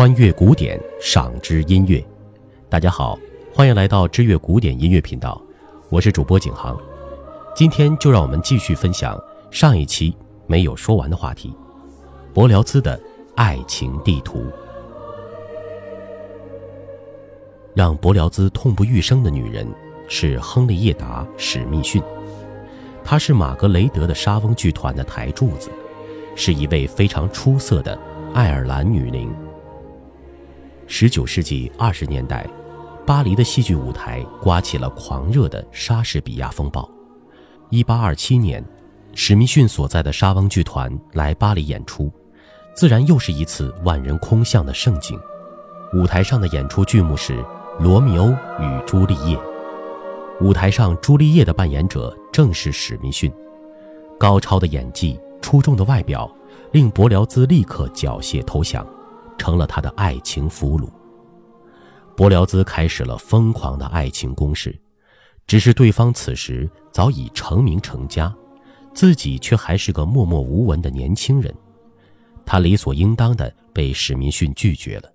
穿越古典，赏之音乐。大家好，欢迎来到知乐古典音乐频道，我是主播景航。今天就让我们继续分享上一期没有说完的话题——柏辽兹的爱情地图。让柏辽兹痛不欲生的女人是亨利叶达·史密逊，她是马格雷德的莎翁剧团的台柱子，是一位非常出色的爱尔兰女伶。十九世纪二十年代，巴黎的戏剧舞台刮起了狂热的莎士比亚风暴。一八二七年，史密逊所在的莎翁剧团来巴黎演出，自然又是一次万人空巷的盛景。舞台上的演出剧目是《罗密欧与朱丽叶》，舞台上朱丽叶的扮演者正是史密逊。高超的演技、出众的外表，令伯辽兹立刻缴械投降。成了他的爱情俘虏。柏辽兹开始了疯狂的爱情攻势，只是对方此时早已成名成家，自己却还是个默默无闻的年轻人。他理所应当的被史密逊拒绝了，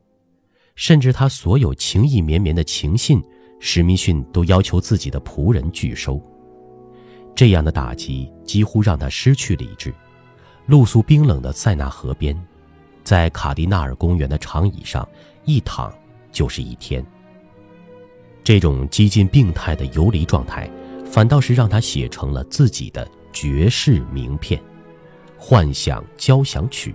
甚至他所有情意绵绵的情信，史密逊都要求自己的仆人拒收。这样的打击几乎让他失去理智，露宿冰冷的塞纳河边。在卡迪纳尔公园的长椅上一躺就是一天。这种几近病态的游离状态，反倒是让他写成了自己的绝世名片《幻想交响曲》。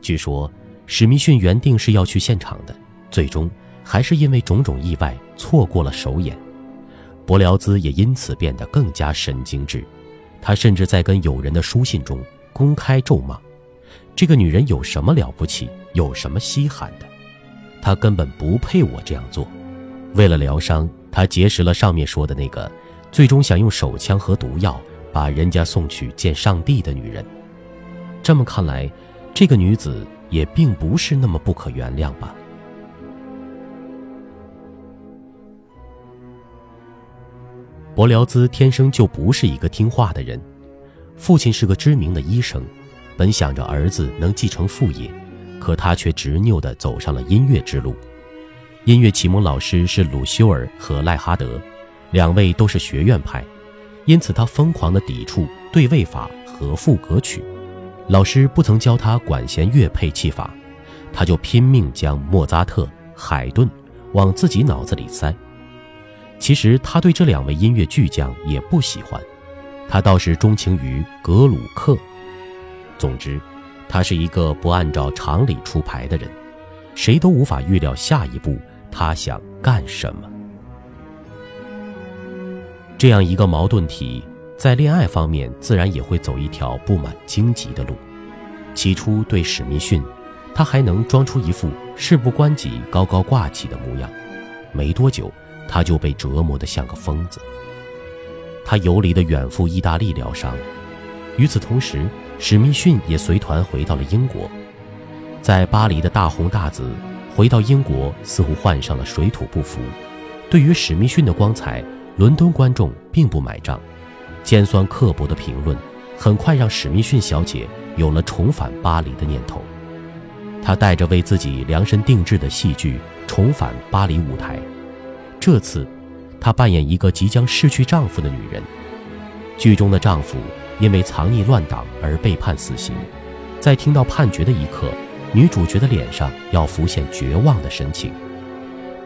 据说史密逊原定是要去现场的，最终还是因为种种意外错过了首演。柏辽兹也因此变得更加神经质，他甚至在跟友人的书信中公开咒骂。这个女人有什么了不起？有什么稀罕的？她根本不配我这样做。为了疗伤，他结识了上面说的那个，最终想用手枪和毒药把人家送去见上帝的女人。这么看来，这个女子也并不是那么不可原谅吧？伯辽兹天生就不是一个听话的人，父亲是个知名的医生。本想着儿子能继承父业，可他却执拗地走上了音乐之路。音乐启蒙老师是鲁修尔和赖哈德，两位都是学院派，因此他疯狂地抵触对位法和赋格曲。老师不曾教他管弦乐配器法，他就拼命将莫扎特、海顿往自己脑子里塞。其实他对这两位音乐巨匠也不喜欢，他倒是钟情于格鲁克。总之，他是一个不按照常理出牌的人，谁都无法预料下一步他想干什么。这样一个矛盾体，在恋爱方面自然也会走一条布满荆棘的路。起初对史密逊，他还能装出一副事不关己、高高挂起的模样，没多久，他就被折磨得像个疯子。他游离的远赴意大利疗伤，与此同时。史密逊也随团回到了英国，在巴黎的大红大紫，回到英国似乎患上了水土不服。对于史密逊的光彩，伦敦观众并不买账，尖酸刻薄的评论很快让史密逊小姐有了重返巴黎的念头。她带着为自己量身定制的戏剧重返巴黎舞台，这次，她扮演一个即将失去丈夫的女人，剧中的丈夫。因为藏匿乱党而被判死刑，在听到判决的一刻，女主角的脸上要浮现绝望的神情。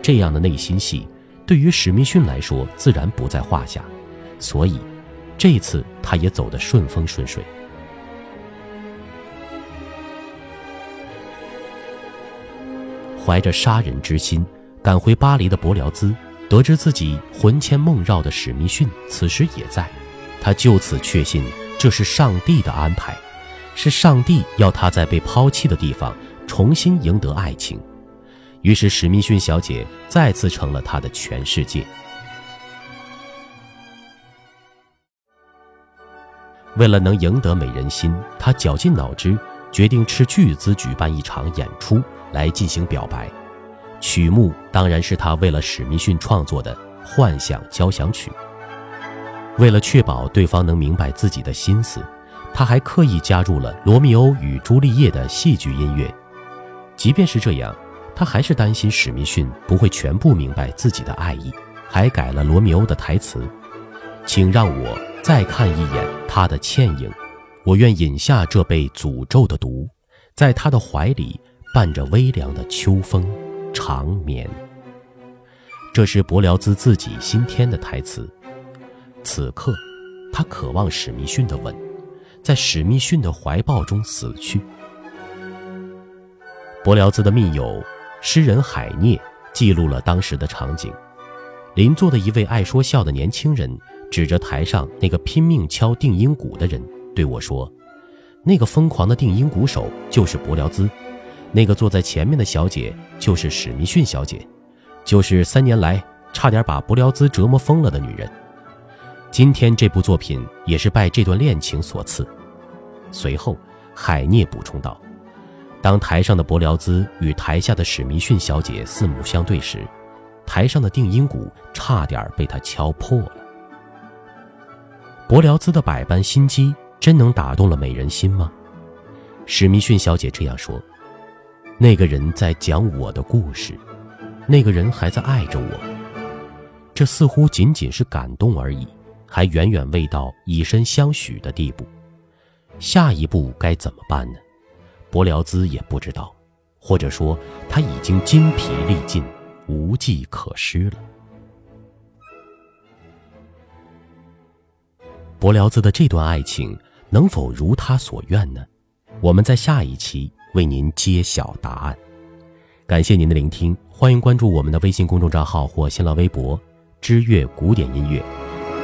这样的内心戏，对于史密逊来说自然不在话下，所以，这次他也走得顺风顺水。怀着杀人之心赶回巴黎的柏辽兹，得知自己魂牵梦绕的史密逊此时也在，他就此确信。这是上帝的安排，是上帝要他在被抛弃的地方重新赢得爱情。于是，史密逊小姐再次成了他的全世界。为了能赢得美人心，他绞尽脑汁，决定斥巨资举办一场演出来进行表白。曲目当然是他为了史密逊创作的《幻想交响曲》。为了确保对方能明白自己的心思，他还刻意加入了《罗密欧与朱丽叶》的戏剧音乐。即便是这样，他还是担心史密逊不会全部明白自己的爱意，还改了罗密欧的台词：“请让我再看一眼他的倩影，我愿饮下这被诅咒的毒，在他的怀里伴着微凉的秋风长眠。”这是柏辽兹自己新添的台词。此刻，他渴望史密逊的吻，在史密逊的怀抱中死去。柏辽兹的密友诗人海涅记录了当时的场景：邻座的一位爱说笑的年轻人指着台上那个拼命敲定音鼓的人对我说：“那个疯狂的定音鼓手就是柏辽兹，那个坐在前面的小姐就是史密逊小姐。”就是三年来差点把柏辽兹折磨疯了的女人。今天这部作品也是拜这段恋情所赐。随后，海涅补充道：“当台上的柏辽兹与台下的史密逊小姐四目相对时，台上的定音鼓差点被他敲破了。”柏辽兹的百般心机真能打动了美人心吗？史密逊小姐这样说：“那个人在讲我的故事。”那个人还在爱着我，这似乎仅仅是感动而已，还远远未到以身相许的地步。下一步该怎么办呢？伯辽兹也不知道，或者说他已经筋疲力尽，无计可施了。伯辽兹的这段爱情能否如他所愿呢？我们在下一期为您揭晓答案。感谢您的聆听，欢迎关注我们的微信公众账号或新浪微博“知乐古典音乐”，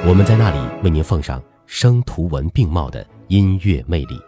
我们在那里为您奉上声图文并茂的音乐魅力。